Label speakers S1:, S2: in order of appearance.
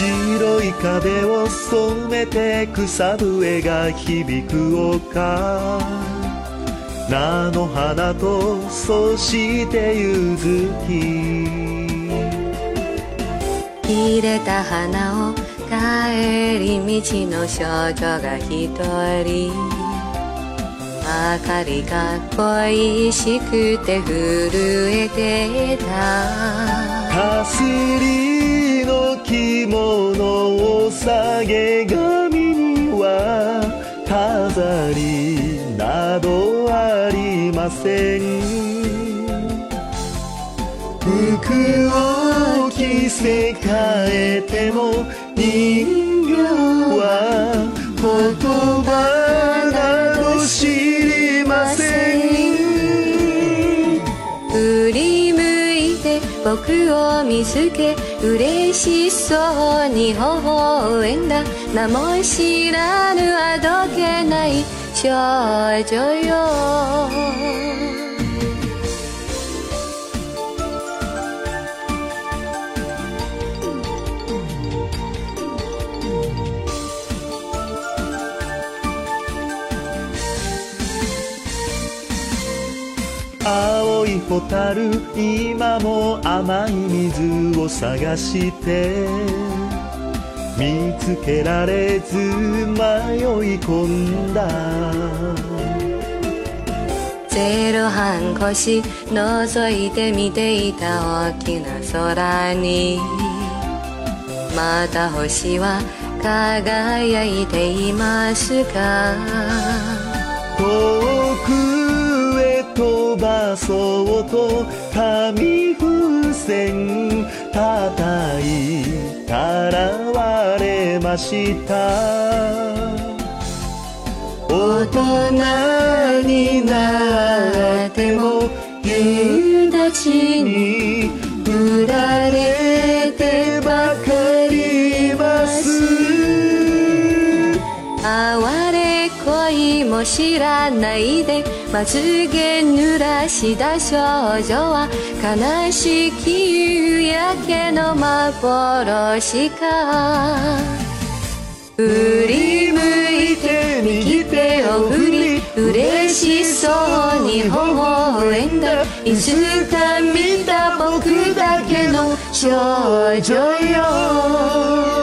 S1: 白い壁を染めて草笛が響く丘。菜の花とそして柚子木
S2: 入れた花を帰り道の少女が一人。明かりが恋しくて震えてた。
S1: かすりの着物を下げ髪には飾りなどありません。服を着せ替えても人形は
S2: 心僕を見つけ嬉しそうに微笑んだ。名も知らぬあどけない少女よ。
S1: 青い蛍今も甘い水を探して見つけられず迷い込んだ。
S2: ゼロ半腰覗いて見ていた大きな空にまた星は輝いていますか？
S1: 遠くそうと紙風船叩いたら割れました。大人になっても夕立に
S2: 恋も知らないでまつげ濡らした少女は悲しき夕焼けの幻か。振り向いて右手を振り嬉しそうに微笑んだ。いつか見た僕だけの少女よ。